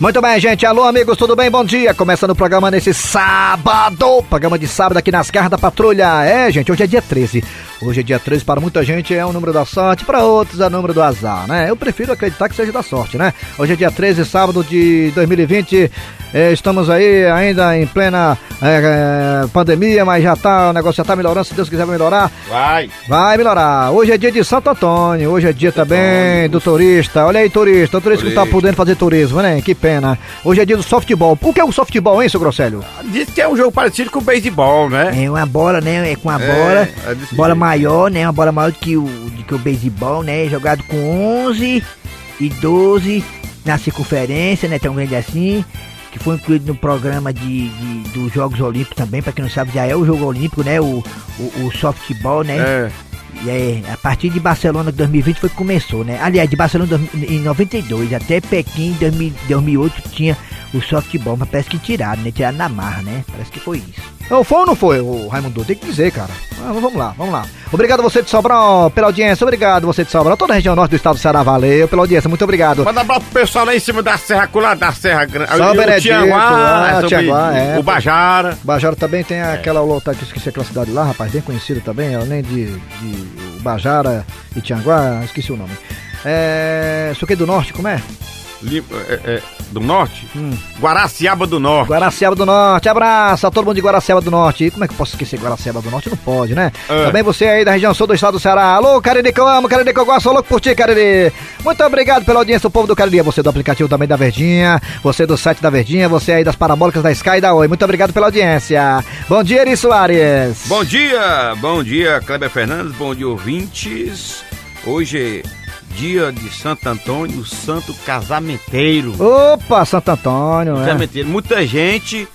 Muito bem, gente. Alô, amigos, tudo bem? Bom dia. Começando o programa nesse sábado. Programa de sábado aqui nas garras da patrulha. É, gente, hoje é dia 13. Hoje é dia 13, para muita gente é o número da sorte, para outros é o número do azar, né? Eu prefiro acreditar que seja da sorte, né? Hoje é dia 13, sábado de 2020. É, estamos aí ainda em plena é, é, pandemia, mas já tá, o negócio já tá melhorando, se Deus quiser vai melhorar. Vai. Vai melhorar. Hoje é dia de Santo Antônio, hoje é dia também do turista. Olha aí, turista, o turista, turista que tá podendo fazer turismo, né? Que pena. Hoje é dia do softball. O que é o softball, hein, seu Grosselho? Diz que é um jogo parecido com o beisebol, né? É uma bola, né? É com a bola. É, bola maior, né? Uma bola maior do que o, do que o beisebol, né? Jogado com 11 e 12 na circunferência, né? Tão grande assim que foi incluído no programa de, de dos Jogos Olímpicos também, para quem não sabe, já é o jogo olímpico, né? O, o, o softball, né? É. E é, a partir de Barcelona 2020 foi que começou, né? Aliás, de Barcelona em 92 até Pequim em 2008 tinha o softball, mas parece que tiraram, né? Tiraram na marra, né? Parece que foi isso. Não, foi ou não foi, o Raimundo? Tem que dizer, cara. Ah, vamos lá, vamos lá. Obrigado você de Sobral pela audiência, obrigado você de Sobral, toda a região norte do estado do Ceará, valeu pela audiência, muito obrigado. Manda abraço pro pessoal lá em cima da Serra, lá da Serra Grande. São Benedito, Tianguá, Tianguá, é. O Bajara. Bajara também tem é. aquela outra, que esqueci aquela cidade lá, rapaz, bem conhecida também, além de, de Bajara e Tianguá, esqueci o nome. É. Isso aqui do norte, como é? É, é, do Norte? Hum. Guaraciaba do Norte. Guaraciaba do Norte. Abraço a todo mundo de Guaraciaba do Norte. E como é que eu posso esquecer Guaraciaba do Norte? Não pode, né? É. Também você aí da região sul do estado do Ceará. Alô, Cariri, que eu amo, Cariri, que eu gosto. Louco por ti, Cariri. Muito obrigado pela audiência, o povo do Cariri. Você do aplicativo também da Verdinha, você do site da Verdinha, você aí das parabólicas da Sky e da Oi. Muito obrigado pela audiência. Bom dia, Eri Soares. Bom dia, bom dia, Kleber Fernandes, bom dia, ouvintes. Hoje dia de Santo Antônio, o santo casamenteiro. Opa, Santo Antônio, né? Casamenteiro. Muita gente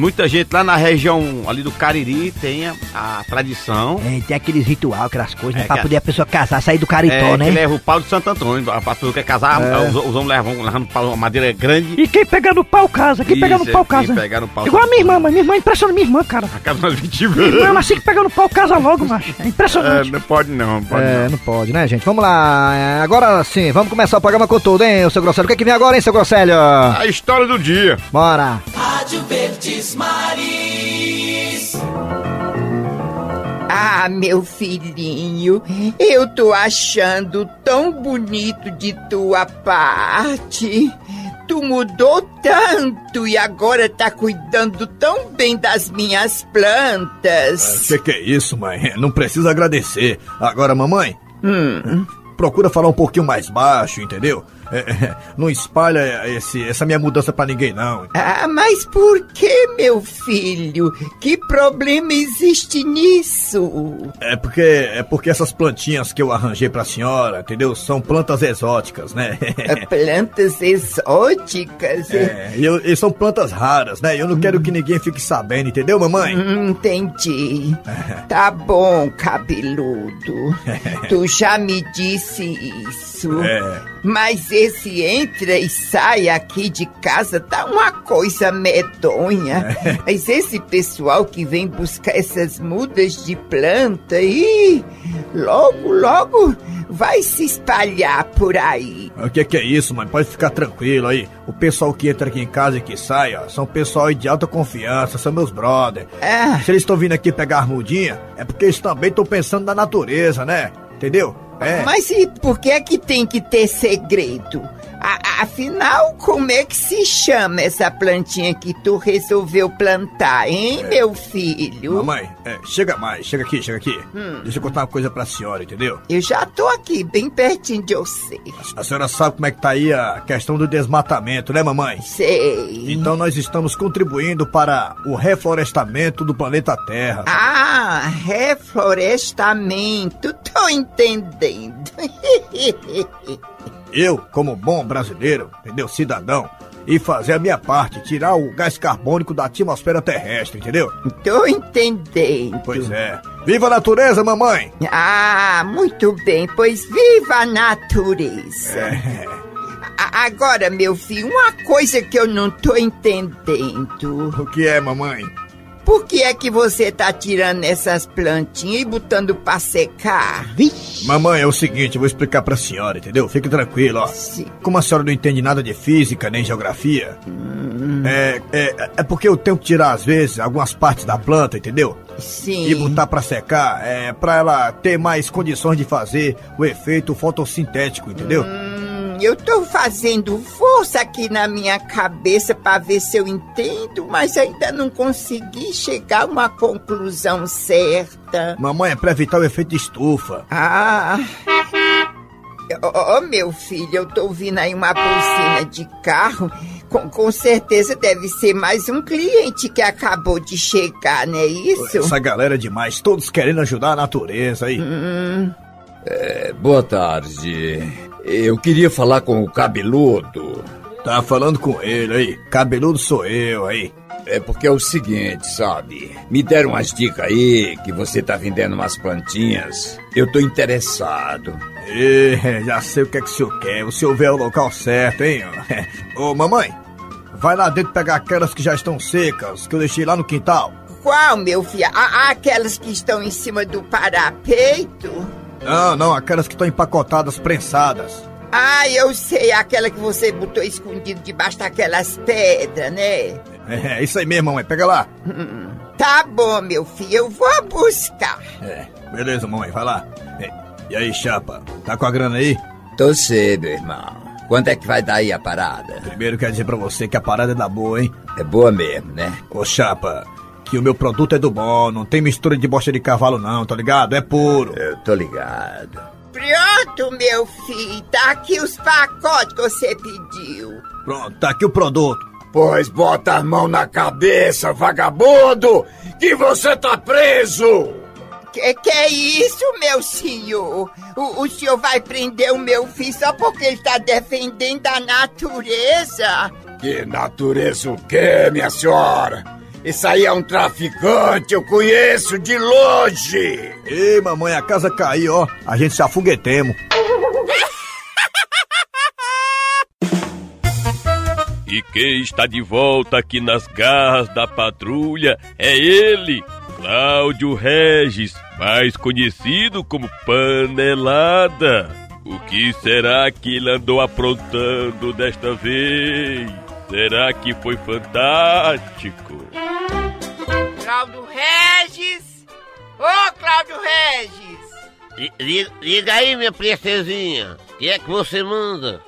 Muita gente lá na região ali do Cariri tem a, a tradição. É, tem aqueles ritual, aquelas coisas, né? É, pra poder a pessoa casar, sair do caritó, é, né? Que leva o pau de Santo Antônio. A pessoa quer casar, é. os, os, homens levam, levam uma madeira grande. E quem pega no pau casa, quem Isso, pega no pau casa. Quem no pau Igual a minha irmã, mas minha irmã impressiona minha irmã, cara. A casa mais 20 Minha irmã, assim que pega no pau casa logo, macho. É impressionante. É, não pode não, não pode É, não. não pode, né, gente? Vamos lá. É, agora sim, vamos começar o programa com tudo, hein, seu Grosselho? O que é que vem agora, hein, seu Grosselho? A história do dia. Bora. Rádio Verdes Maris. Ah, meu filhinho, eu tô achando tão bonito de tua parte. Tu mudou tanto e agora tá cuidando tão bem das minhas plantas. Ah, que que é isso, mãe? Não precisa agradecer. Agora, mamãe, hum. procura falar um pouquinho mais baixo, entendeu? É, é, não espalha esse, essa minha mudança para ninguém, não. Ah, mas por que, meu filho? Que problema existe nisso? É porque é porque essas plantinhas que eu arranjei pra senhora, entendeu? São plantas exóticas, né? É, plantas exóticas? É, e, eu, e são plantas raras, né? Eu não hum. quero que ninguém fique sabendo, entendeu, mamãe? Hum, entendi. tá bom, cabeludo. tu já me disse isso. É. Mas esse entra e sai aqui de casa tá uma coisa medonha. É. Mas esse pessoal que vem buscar essas mudas de planta e logo, logo vai se espalhar por aí. O que, que é isso, mãe? Pode ficar tranquilo aí. O pessoal que entra aqui em casa e que sai, ó, são pessoal de alta confiança, são meus brothers. É. Se eles estão vindo aqui pegar a mudinha, é porque eles também estão pensando na natureza, né? Entendeu? É. Mas e por que é que tem que ter segredo? A, afinal, como é que se chama essa plantinha que tu resolveu plantar, hein, é. meu filho? Mamãe, é, chega mais, chega aqui, chega aqui. Hum. Deixa eu contar uma coisa pra senhora, entendeu? Eu já tô aqui, bem pertinho de você. A, a senhora sabe como é que tá aí a questão do desmatamento, né, mamãe? Sei. Então nós estamos contribuindo para o reflorestamento do planeta Terra. Ah, reflorestamento, tô entendendo. Eu, como bom brasileiro, entendeu? Cidadão, e fazer a minha parte, tirar o gás carbônico da atmosfera terrestre, entendeu? Tô entendendo. Pois é. Viva a natureza, mamãe! Ah, muito bem, pois viva a natureza. É. agora, meu filho, uma coisa que eu não tô entendendo. O que é, mamãe? Por que é que você tá tirando essas plantinhas e botando pra secar? Vixe. Mamãe, é o seguinte, eu vou explicar pra senhora, entendeu? Fique tranquilo, ó. Sim. Como a senhora não entende nada de física nem geografia, hum. é, é, é porque eu tenho que tirar, às vezes, algumas partes da planta, entendeu? Sim. E botar pra secar, é, pra ela ter mais condições de fazer o efeito fotossintético, entendeu? Hum eu tô fazendo força aqui na minha cabeça para ver se eu entendo, mas ainda não consegui chegar a uma conclusão certa. Mamãe, é pra evitar o efeito estufa. Ah. Oh, meu filho, eu tô ouvindo aí uma buzina de carro. Com, com, certeza deve ser mais um cliente que acabou de chegar, não é isso? Essa galera é demais, todos querendo ajudar a natureza aí. Hum. É, boa tarde. Eu queria falar com o cabeludo. Tá falando com ele aí. Cabeludo sou eu aí. É porque é o seguinte, sabe? Me deram umas dicas aí que você tá vendendo umas plantinhas. Eu tô interessado. E, já sei o que é que o senhor quer. O senhor vê o local certo, hein? Ô, mamãe, vai lá dentro pegar aquelas que já estão secas, que eu deixei lá no quintal. Qual, meu filho? aquelas que estão em cima do parapeito? Não, não, aquelas que estão empacotadas, prensadas. Ah, eu sei, aquela que você botou escondido debaixo daquelas pedras, né? É, é isso aí mesmo, mamãe, pega lá. Hum, tá bom, meu filho, eu vou buscar. É, beleza, mamãe, vai lá. E aí, chapa, tá com a grana aí? Tô cedo, irmão. Quanto é que vai dar aí a parada? Primeiro quero dizer pra você que a parada é da boa, hein? É boa mesmo, né? Ô, chapa, que o meu produto é do bom, não tem mistura de bosta de cavalo não, tá ligado? É puro. Eu tô ligado. Pronto, meu filho, tá aqui os pacotes que você pediu. Pronto, tá aqui o produto. Pois bota a mão na cabeça, vagabundo, que você tá preso! Que, que é isso, meu senhor? O, o senhor vai prender o meu filho só porque ele está defendendo a natureza? Que natureza o quê, minha senhora? Esse aí é um traficante, eu conheço de longe. Ei, mamãe, a casa caiu, ó. A gente se afoguetemos. E quem está de volta aqui nas garras da patrulha é ele, Cláudio Regis, mais conhecido como Panelada. O que será que ele andou aprontando desta vez? Será que foi fantástico? Cláudio Regis! Ô, oh, Cláudio Regis! Liga aí, minha princesinha. O que é que você manda?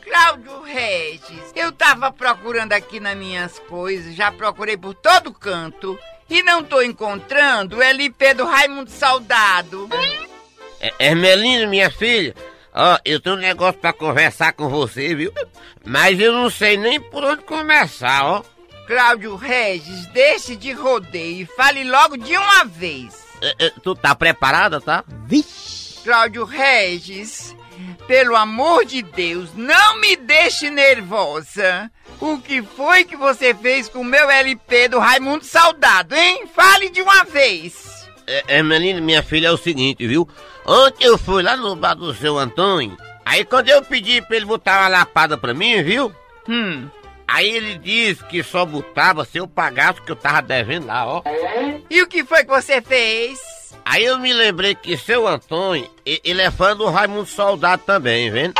Cláudio Regis, eu tava procurando aqui nas minhas coisas, já procurei por todo canto e não tô encontrando o LP do Raimundo Saudado. É, Hermelina, minha filha, ó, eu tenho um negócio pra conversar com você, viu? Mas eu não sei nem por onde começar, ó. Cláudio Regis, deixe de rodeio e fale logo de uma vez. É, é, tu tá preparada, tá? Vixe! Cláudio Regis, pelo amor de Deus, não me deixe nervosa. O que foi que você fez com o meu LP do Raimundo Saudado, hein? Fale de uma vez. É, é menina, minha filha, é o seguinte, viu? Ontem eu fui lá no bar do seu Antônio, aí quando eu pedi pra ele botar uma lapada pra mim, viu? Hum. Aí ele disse que só botava se eu pagasse o que eu tava devendo lá, ó. E o que foi que você fez? Aí eu me lembrei que seu Antônio, ele é fã do Raimundo Soldado também, vendo?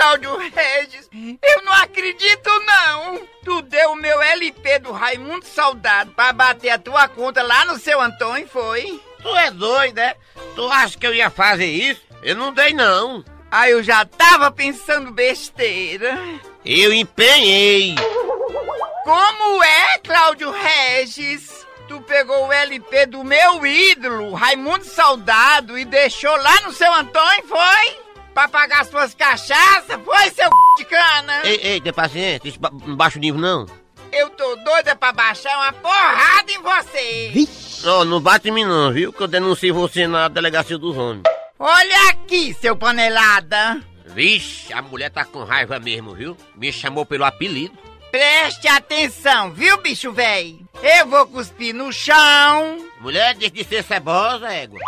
Cláudio Regis, eu não acredito não! Tu deu o meu LP do Raimundo Soldado pra bater a tua conta lá no seu Antônio, foi? Tu é doido, né? Tu acha que eu ia fazer isso? Eu não dei não. Ah, eu já tava pensando besteira. Eu empenhei. Como é, Cláudio Regis? Tu pegou o LP do meu ídolo, Raimundo Saudado, e deixou lá no seu Antônio, foi? Pra pagar suas cachaças, foi, seu de cana? Ei, ei, tem paciência, isso não baixa o nível, não. Eu tô doida pra baixar uma porrada em você. Vixe. Oh, não bate em mim não, viu? Que eu denuncio você na delegacia dos homens. Olha aqui, seu panelada. Vixe, a mulher tá com raiva mesmo, viu? Me chamou pelo apelido. Preste atenção, viu, bicho véi? Eu vou cuspir no chão. Mulher, deixa de ser cebosa, égua.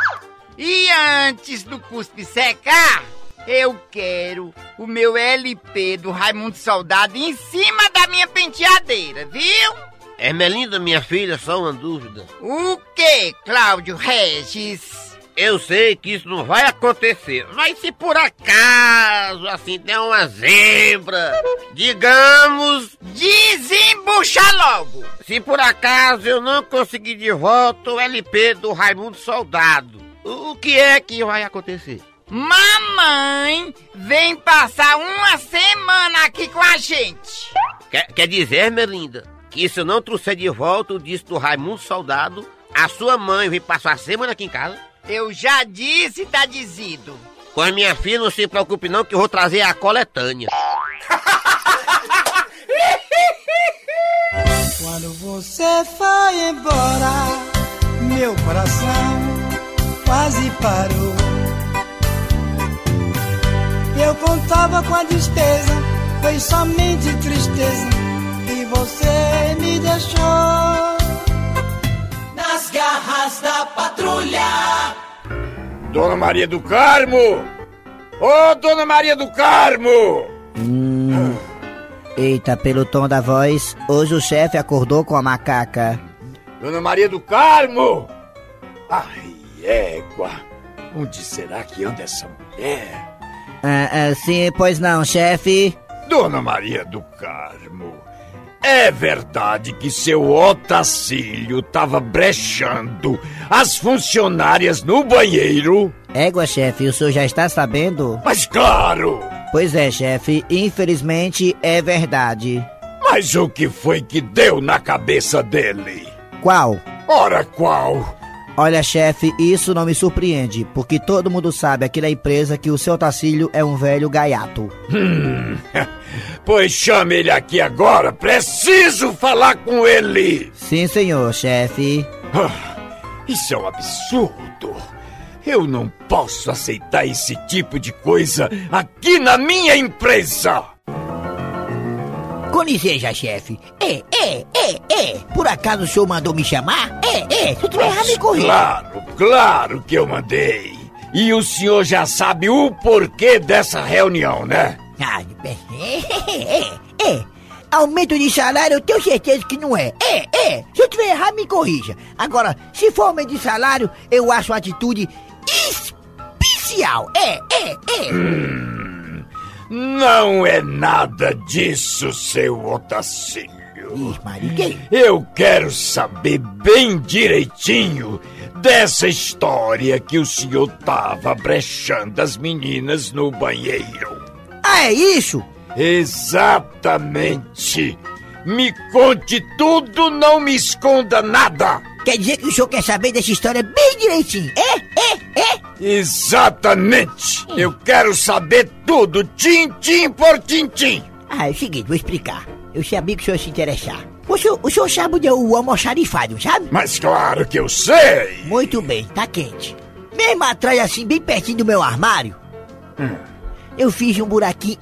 E antes do cuspe secar, eu quero o meu LP do Raimundo Soldado em cima da minha penteadeira, viu? Ermelinda, minha filha, só uma dúvida. O que, Cláudio Regis? Eu sei que isso não vai acontecer, mas se por acaso, assim, der uma zebra, digamos... Desembucha logo! Se por acaso eu não conseguir de volta o LP do Raimundo Soldado, o que é que vai acontecer? Mamãe vem passar uma semana aqui com a gente. Quer, quer dizer, Melinda, que se eu não trouxer de volta o disco do Raimundo Soldado, a sua mãe vem passar a semana aqui em casa? Eu já disse, tá dizido. Com a minha filha, não se preocupe não que eu vou trazer a coletânea. Quando você foi embora, meu coração quase parou. Eu contava com a despesa, foi somente tristeza que você me deixou. Nas garras da patrulha. Dona Maria do Carmo! Ô, oh, Dona Maria do Carmo! Hum. Eita, pelo tom da voz, hoje o chefe acordou com a macaca. Dona Maria do Carmo! Ai, égua! Onde será que anda essa mulher? Ah, ah, sim, pois não, chefe. Dona Maria do Carmo, é verdade que seu Otacílio tava brechando as funcionárias no banheiro? Égua, chefe, o senhor já está sabendo? Mas claro! Pois é, chefe, infelizmente é verdade. Mas o que foi que deu na cabeça dele? Qual? Ora, qual? Olha, chefe, isso não me surpreende, porque todo mundo sabe aqui na empresa que o seu Tacílio é um velho gaiato. Hum, pois chame ele aqui agora, preciso falar com ele! Sim, senhor, chefe. Ah, isso é um absurdo. Eu não posso aceitar esse tipo de coisa aqui na minha empresa! Licença, chefe. É, é, é, é. Por acaso o senhor mandou me chamar? É, é. Se eu tiver errado, me corrija. Claro, claro que eu mandei. E o senhor já sabe o porquê dessa reunião, né? Ah, é, é, é. Aumento de salário, eu tenho certeza que não é. É, é. Se eu tiver errado, me corrija. Agora, se for aumento de salário, eu acho a atitude especial. É, é, é. Hum. Não é nada disso, seu Otacílio. Eu quero saber bem direitinho dessa história que o senhor tava brechando as meninas no banheiro. Ah, é isso? Exatamente. Me conte tudo, não me esconda nada. Quer dizer que o senhor quer saber dessa história bem direitinho? É, é, é? Exatamente. Hum. Eu quero saber tudo, tim-tim por tim-tim. Ah, é o seguinte, vou explicar. Eu sabia que o senhor se interessar. O senhor, o senhor sabe onde é o almoxarifado, sabe? Mas claro que eu sei. Muito bem, tá quente. Mesmo atrás, assim, bem pertinho do meu armário, hum. eu fiz um buraquinho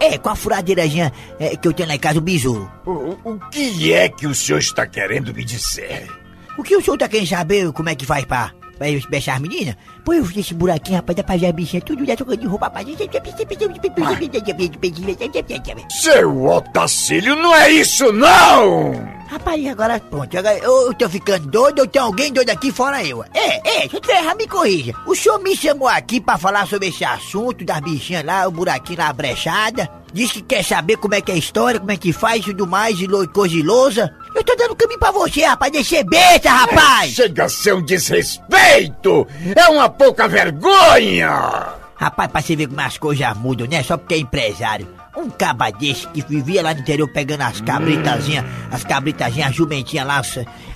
É, com a furadeirazinha é, que eu tenho lá em casa, o besouro. O, o que é que o senhor está querendo me dizer? O que o senhor tá querendo saber como é que faz pra, pra beijar as meninas? Pô, eu fiz esse buraquinho, rapaz, dá pra ver a bichinha tudo já trocando de roupa, rapaz. Seu Otacílio, não é isso, não! Rapaz, agora pronto, agora eu, eu tô ficando doido ou tem alguém doido aqui fora eu? É, é, se eu errado, me corrija. O senhor me chamou aqui pra falar sobre esse assunto das bichinhas lá, o buraquinho lá brechada. Diz que quer saber como é que é a história, como é que faz e tudo mais, e coisa e lousa. Eu tô dando caminho pra você, rapaz, deixa besta, rapaz! Chega a ser um desrespeito! É uma pouca vergonha! Rapaz, pra você ver como as coisas mudam, né? Só porque é empresário. Um caba desse que vivia lá no interior pegando as cabritazinhas, as cabritazinhas, as jumentinhas lá.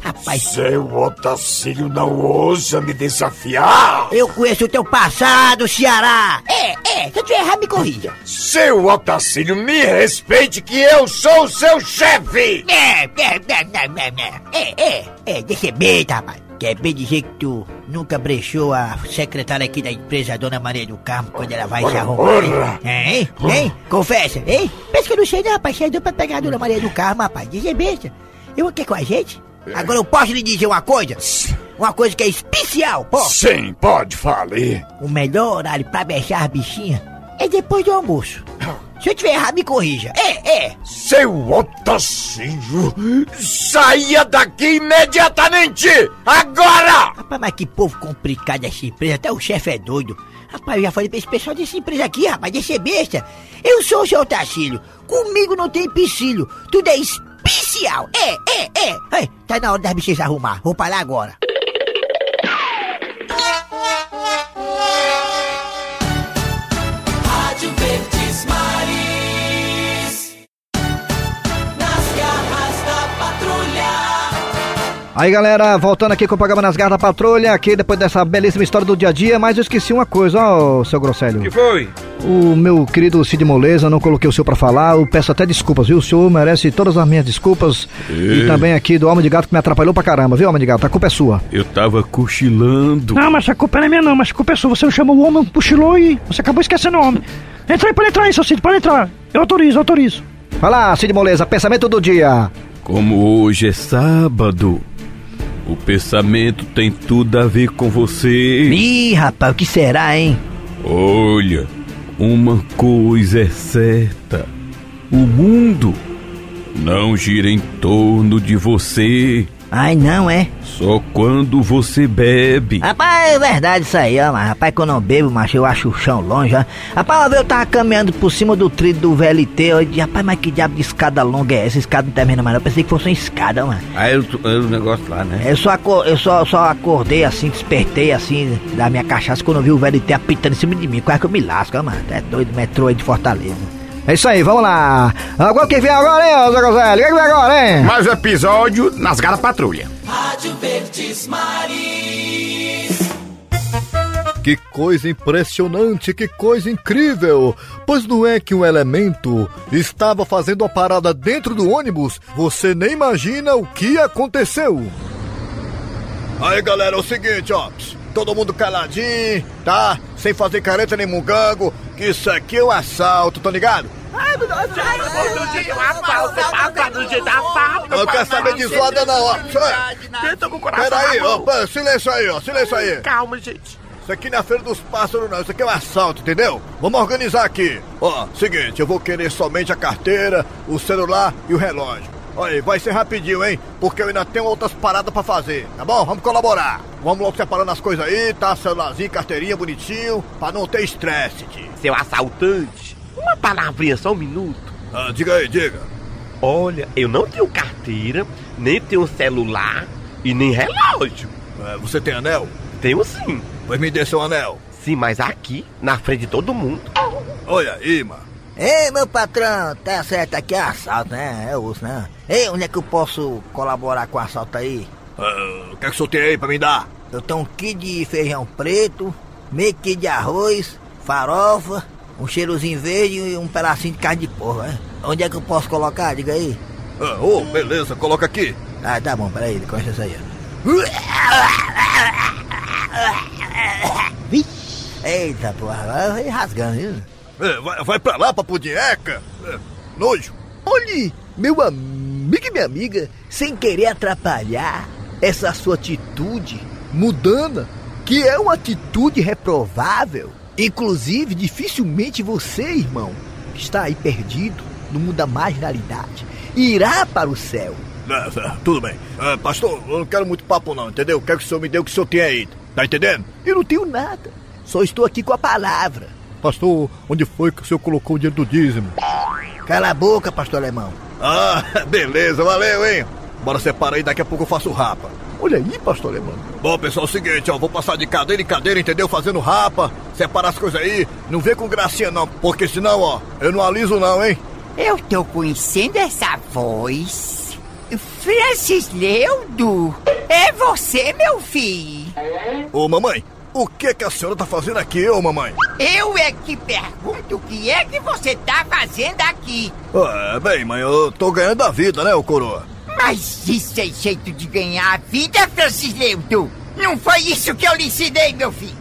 Rapaz. Seu Otacílio não ousa me desafiar! Eu conheço o teu passado, Ceará! É, é, se eu tiver errado, me corrija. Seu Otacílio, me respeite que eu sou o seu chefe! É, é, é, é, é, é, é, deixa bem, rapaz. Quer bem dizer que tu nunca brechou a secretária aqui da empresa, a dona Maria do Carmo, quando ela vai se arrumar? Hein? Hein? Confessa, hein? Pensa que eu não sei não, rapaz. Você é pra pegar a dona Maria do Carmo, rapaz. Dizer besta. Eu aqui com a gente? Agora eu posso lhe dizer uma coisa? Uma coisa que é especial, pô? Sim, pode, fale. O melhor horário pra beijar a bichinha é depois do almoço. Se eu tiver errado, me corrija. É, é. Seu Otacílio, saia daqui imediatamente! Agora! Rapaz, mas que povo complicado essa empresa, até o chefe é doido. Rapaz, eu já falei pra esse pessoal dessa empresa aqui, rapaz, de ser besta. Eu sou o seu Otacílio, comigo não tem empecilho, tudo é especial. É, é, é. é tá na hora das bichas arrumar, vou parar agora. Aí galera, voltando aqui com o programa Nas Garras da Patrulha, aqui depois dessa belíssima história do dia a dia, mas eu esqueci uma coisa, ó, seu Grosselho. que foi? O meu querido Cid Moleza, não coloquei o senhor pra falar, eu peço até desculpas, viu? O senhor merece todas as minhas desculpas e, e também aqui do Homem de Gato que me atrapalhou pra caramba, viu, Homem de Gato? A culpa é sua. Eu tava cochilando. Não, mas a culpa não é minha não, mas a culpa é sua. Você não chamou o homem, cochilou e você acabou esquecendo o homem. Entra aí, pode entrar aí, seu Cid, pode entrar. Eu autorizo, eu autorizo. Vai lá, Cid Moleza, pensamento do dia. Como hoje é sábado, o pensamento tem tudo a ver com você. Ih, rapaz, o que será, hein? Olha, uma coisa é certa: o mundo não gira em torno de você. Ai, não, é? Só quando você bebe. Rapaz, é verdade isso aí, ó, mas rapaz, quando eu bebo, macho, eu acho o chão longe, ó. Rapaz, uma vez eu tava caminhando por cima do trilho do VLT, eu disse, rapaz, mas que diabo de escada longa é essa? Escada não termina mais, não. eu pensei que fosse uma escada, mano. Aí o negócio lá, né? Eu só, eu só, só acordei assim, despertei assim, da minha cachaça, quando eu vi o VLT apitando em cima de mim, quase que eu me lasco, ó, mano. É doido, metrô aí de Fortaleza. É isso aí, vamos lá. Agora quem vem agora, hein, Zé Gonzalo? Quem vem agora, hein? Mais um episódio nas Garras Patrulha. Rádio Verdes Maris. Que coisa impressionante, que coisa incrível! Pois não é que um elemento estava fazendo uma parada dentro do ônibus? Você nem imagina o que aconteceu. Aí galera, é o seguinte, ó. Todo mundo caladinho, tá? Sem fazer careta nem mungango, que isso aqui é um assalto, tá ligado? Ai, meu Deus, eu não quero saber de zoada não, ó. Peraí, ó, silêncio aí, ó, silêncio aí. Calma, gente. Isso aqui não é Feira dos Pássaros, não. Isso aqui é um assalto, entendeu? Vamos organizar aqui. Ó, seguinte, eu vou querer somente a carteira, o celular e o relógio. Olha vai ser rapidinho, hein? Porque eu ainda tenho outras paradas pra fazer, tá bom? Vamos colaborar. Vamos logo separando as coisas aí, tá? Celularzinho, carteirinha, bonitinho, pra não ter estresse, tio. Seu assaltante, uma palavrinha, só um minuto. Ah, diga aí, diga. Olha, eu não tenho carteira, nem tenho celular e nem relógio. É, você tem anel? Tenho sim. Pois me dê seu anel. Sim, mas aqui, na frente de todo mundo. Olha aí, mano. Ei, meu patrão, tá certo, aqui é assalto, né? É osso, né? Ei, onde é que eu posso colaborar com o assalto aí? Uh, o que é que o senhor tem aí pra me dar? Eu tenho um kit de feijão preto, meio kit de arroz, farofa, um cheirozinho verde e um pedacinho de carne de porco, né? Onde é que eu posso colocar? Diga aí. Ah, oh, beleza, coloca aqui. Ah, tá bom, peraí, com isso aí. Eita, porra, vai rasgando, viu? É, vai, vai pra lá, papudieca. É, nojo. Olhe, meu amigo e minha amiga, sem querer atrapalhar essa sua atitude mudana, que é uma atitude reprovável. Inclusive, dificilmente você, irmão, que está aí perdido no mundo da marginalidade, irá para o céu. É, é, tudo bem. É, pastor, eu não quero muito papo não, entendeu? Quero que o senhor me dê o que o senhor tem aí. Tá entendendo? Eu não tenho nada. Só estou aqui com a palavra. Pastor, onde foi que o senhor colocou o dinheiro do dízimo? Cala a boca, pastor alemão. Ah, beleza, valeu, hein? Bora separar aí, daqui a pouco eu faço rapa. Olha aí, pastor alemão. Bom, pessoal, é o seguinte, ó, vou passar de cadeira em cadeira, entendeu? Fazendo rapa, separar as coisas aí. Não vem com gracinha não, porque senão, ó, eu não aliso não, hein? Eu tô conhecendo essa voz. Francis Leudo, é você, meu filho? Ô, mamãe, o que que a senhora tá fazendo aqui, ô mamãe? Eu é que pergunto o que é que você tá fazendo aqui. É, bem, mãe, eu tô ganhando a vida, né, ô coroa? Mas isso é jeito de ganhar a vida, Francis Leudo? Não foi isso que eu lhe ensinei, meu filho.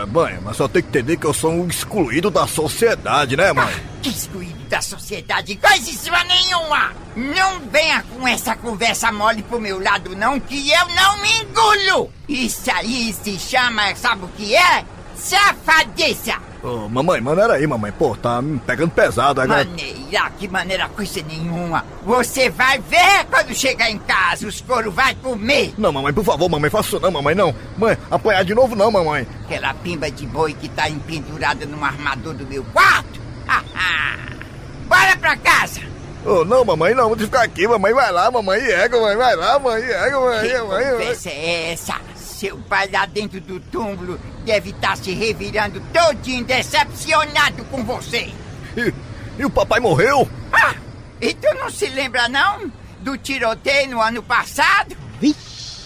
É, mãe, mas só tem que entender que eu sou um excluído da sociedade, né, mãe? Ah, que excluído da sociedade? Coisíssima nenhuma! Não venha com essa conversa mole pro meu lado, não, que eu não me engulo! Isso aí se chama, sabe o que é? Safadeza! Oh, mamãe, maneira aí, mamãe. Pô, tá me pegando pesado agora. Maneira, que maneira coisa nenhuma. Você vai ver quando chegar em casa, os couro vai comer. Não, mamãe, por favor, mamãe, faça isso não, mamãe, não. Mãe, apanhar de novo não, mamãe. Aquela pimba de boi que tá empendurada no armador do meu quarto. Bora pra casa. Oh, não, mamãe, não, vamos ficar aqui, mamãe, vai lá, mamãe, ega, mamãe, vai lá, mãe, ega, mãe, que mãe. conversa é essa? Seu pai lá dentro do túmulo deve estar tá se revirando todinho decepcionado com você. E, e o papai morreu? Ah, e tu não se lembra não? Do tiroteio no ano passado?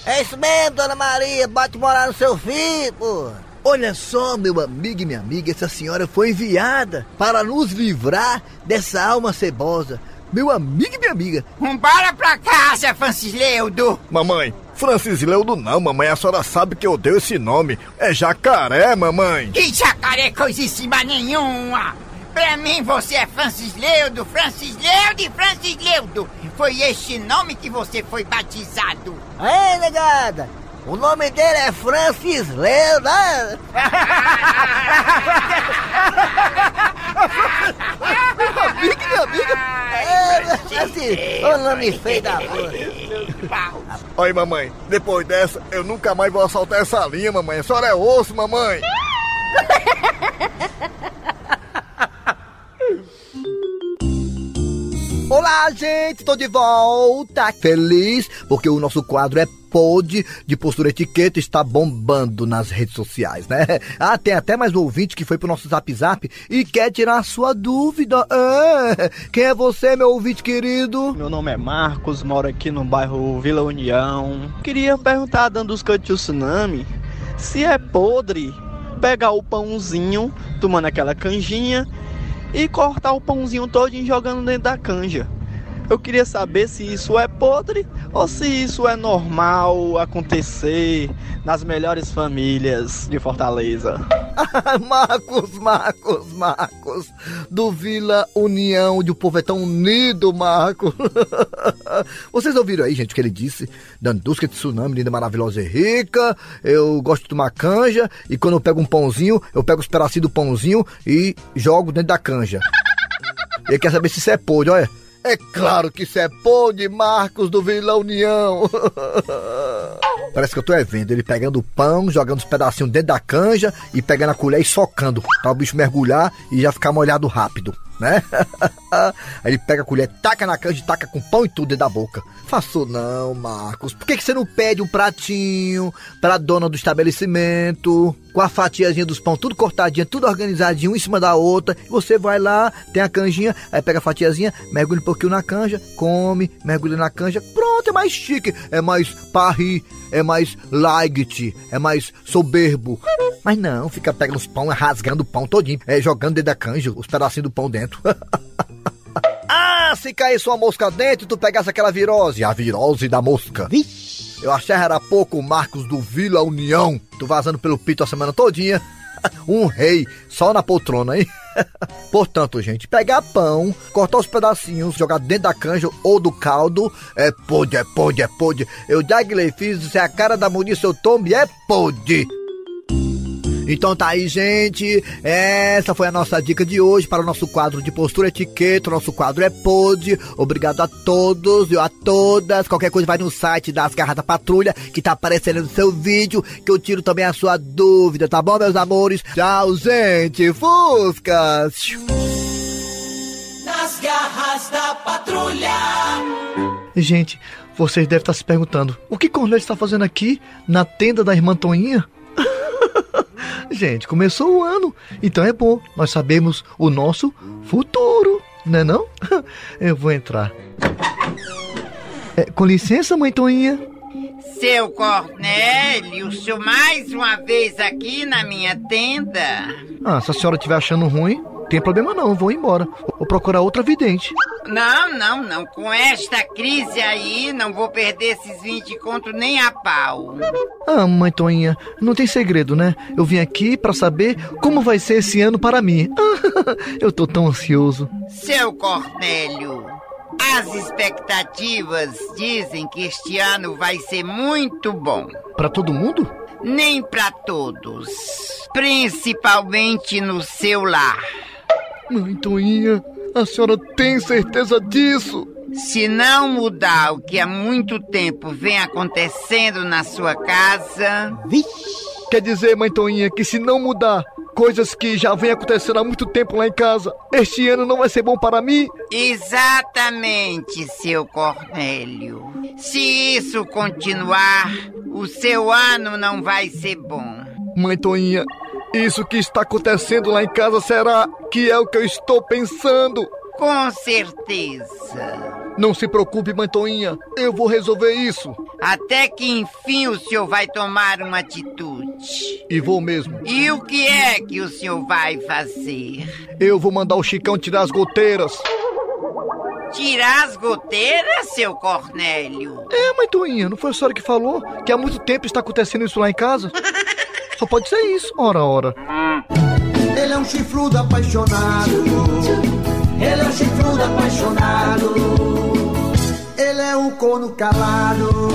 É isso mesmo, dona Maria, bate morar no seu filho, pô. Olha só, meu amigo e minha amiga, essa senhora foi enviada para nos livrar dessa alma cebosa. Meu amigo e minha amiga. Vambora pra casa, Francis Leudo. Mamãe, Francis Leudo não, mamãe. A senhora sabe que eu dei esse nome. É jacaré, mamãe. Que jacaré coisíssima nenhuma. Pra mim você é Francis Leudo, Francis Leudo e Francis Leudo. Foi este nome que você foi batizado. É, negada. O nome dele é Francis. Né? meu amigo, minha amiga. É, assim, o nome feio da porra. Oi, mamãe, depois dessa, eu nunca mais vou assaltar essa linha, mamãe. A senhora é osso, mamãe. Olá, gente, tô de volta. Feliz porque o nosso quadro é Pod de Postura Etiqueta está bombando nas redes sociais, né? Ah, tem até mais um ouvinte que foi pro nosso Zap Zap e quer tirar a sua dúvida. É. Quem é você, meu ouvinte querido? Meu nome é Marcos, moro aqui no bairro Vila União. Queria perguntar, dando os cantos tsunami, se é podre pegar o pãozinho, tomando aquela canjinha e cortar o pãozinho todo jogando dentro da canja. Eu queria saber se isso é podre ou se isso é normal acontecer nas melhores famílias de Fortaleza. Marcos, Marcos, Marcos, do Vila União, de o povo é tão unido, Marcos. Vocês ouviram aí, gente, o que ele disse? Dandusca de tsunami, linda, maravilhosa e rica. Eu gosto de tomar canja e quando eu pego um pãozinho, eu pego os pedacinhos do pãozinho e jogo dentro da canja. Ele quer saber se isso é podre, olha. É claro que isso é de Marcos do Vila União. Parece que eu tô é vendo ele pegando o pão, jogando os pedacinhos dentro da canja e pegando a colher e socando para o bicho mergulhar e já ficar molhado rápido né? Aí ele pega a colher, taca na canja e taca com pão e tudo dentro da boca. Faço não, Marcos. Por que, que você não pede um pratinho pra dona do estabelecimento? Com a fatiazinha dos pão tudo cortadinho, tudo organizadinho, um em cima da outra. Você vai lá, tem a canjinha, aí pega a fatiazinha, mergulha um pouquinho na canja, come, mergulha na canja. Pronto, é mais chique, é mais parri, é mais light, é mais soberbo. Mas não, fica pegando os pão, rasgando o pão todinho, é, jogando dentro da canja, os pedacinhos do pão dentro. ah, se cair sua mosca dentro, tu pegasse aquela virose, a virose da mosca. Vixe. Eu achei era pouco o Marcos do Vila União, vazando pelo pito a semana todinha. um rei, só na poltrona, hein? Portanto, gente, pegar pão, cortar os pedacinhos, jogar dentro da canja ou do caldo, é pode, é pode, é pode. Eu já fiz, se é a cara da munição eu tomo, é pode. Então tá aí, gente. Essa foi a nossa dica de hoje para o nosso quadro de postura etiqueta. O nosso quadro é Pod. Obrigado a todos e a todas. Qualquer coisa vai no site das Garras da Patrulha, que tá aparecendo no seu vídeo, que eu tiro também a sua dúvida, tá bom, meus amores? Tchau, gente. Fuscas. Nas Garras da Patrulha. Gente, vocês devem estar se perguntando: o que Cornélio está fazendo aqui na tenda da irmã Toninha? Gente, começou o ano, então é bom. Nós sabemos o nosso futuro, né não? Eu vou entrar. É, com licença, mãe Toinha. Seu Cornélio, o senhor mais uma vez aqui na minha tenda? Ah, se a senhora estiver achando ruim, tem problema não, vou embora. Vou procurar outra vidente. Não, não, não. Com esta crise aí, não vou perder esses 20 contos nem a pau. Ah, mãe Toinha, não tem segredo, né? Eu vim aqui para saber como vai ser esse ano para mim. Eu tô tão ansioso. Seu Cornélio, as expectativas dizem que este ano vai ser muito bom. Para todo mundo? nem para todos, principalmente no seu lar. Mãe Toinha, a senhora tem certeza disso? Se não mudar o que há muito tempo vem acontecendo na sua casa. Vixe. Quer dizer, mãe Toinha, que se não mudar coisas que já vem acontecendo há muito tempo lá em casa, este ano não vai ser bom para mim? Exatamente, seu Cornélio. Se isso continuar, o seu ano não vai ser bom. Mãe Toinha, isso que está acontecendo lá em casa será que é o que eu estou pensando? Com certeza. Não se preocupe, Mantoinha. Eu vou resolver isso. Até que enfim o senhor vai tomar uma atitude. E vou mesmo. E o que é que o senhor vai fazer? Eu vou mandar o Chicão tirar as goteiras. Tirar as goteiras, seu Cornélio? É, Mantoinha, não foi a senhora que falou que há muito tempo está acontecendo isso lá em casa? Só pode ser isso, ora, ora. Ele é um chifrudo apaixonado. Ele é um chifrudo apaixonado. Ele é um corno calado.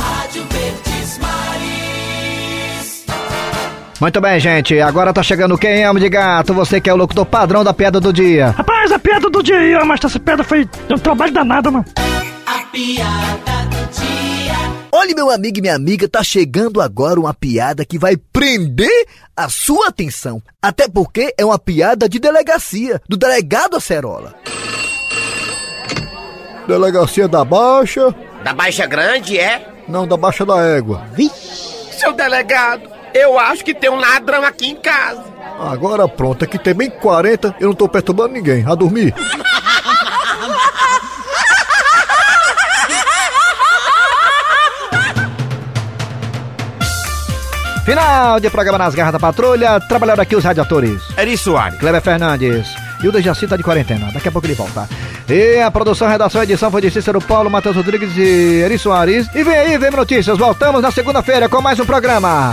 Rádio Verdes Maris. Muito bem, gente. Agora tá chegando quem ama de gato. Você que é o locutor padrão da piada do dia. Rapaz, a piada do dia, mas essa piada foi um trabalho danado, mano. A piada Olha, meu amigo e minha amiga, tá chegando agora uma piada que vai prender a sua atenção. Até porque é uma piada de delegacia, do delegado Acerola. Delegacia da Baixa. Da Baixa Grande, é? Não, da Baixa da Égua. Vixe. Seu delegado, eu acho que tem um ladrão aqui em casa. Agora pronto, aqui tem bem 40, eu não tô perturbando ninguém. A dormir. Final de programa nas garras da patrulha. Trabalharam aqui os radiadores. Eri Soares. Kleber Fernandes. E o Dejaci tá de quarentena. Daqui a pouco ele volta. E a produção, redação e edição foi de Cícero Paulo, Matheus Rodrigues e Eri Soares. E vem aí, vem notícias. Voltamos na segunda-feira com mais um programa.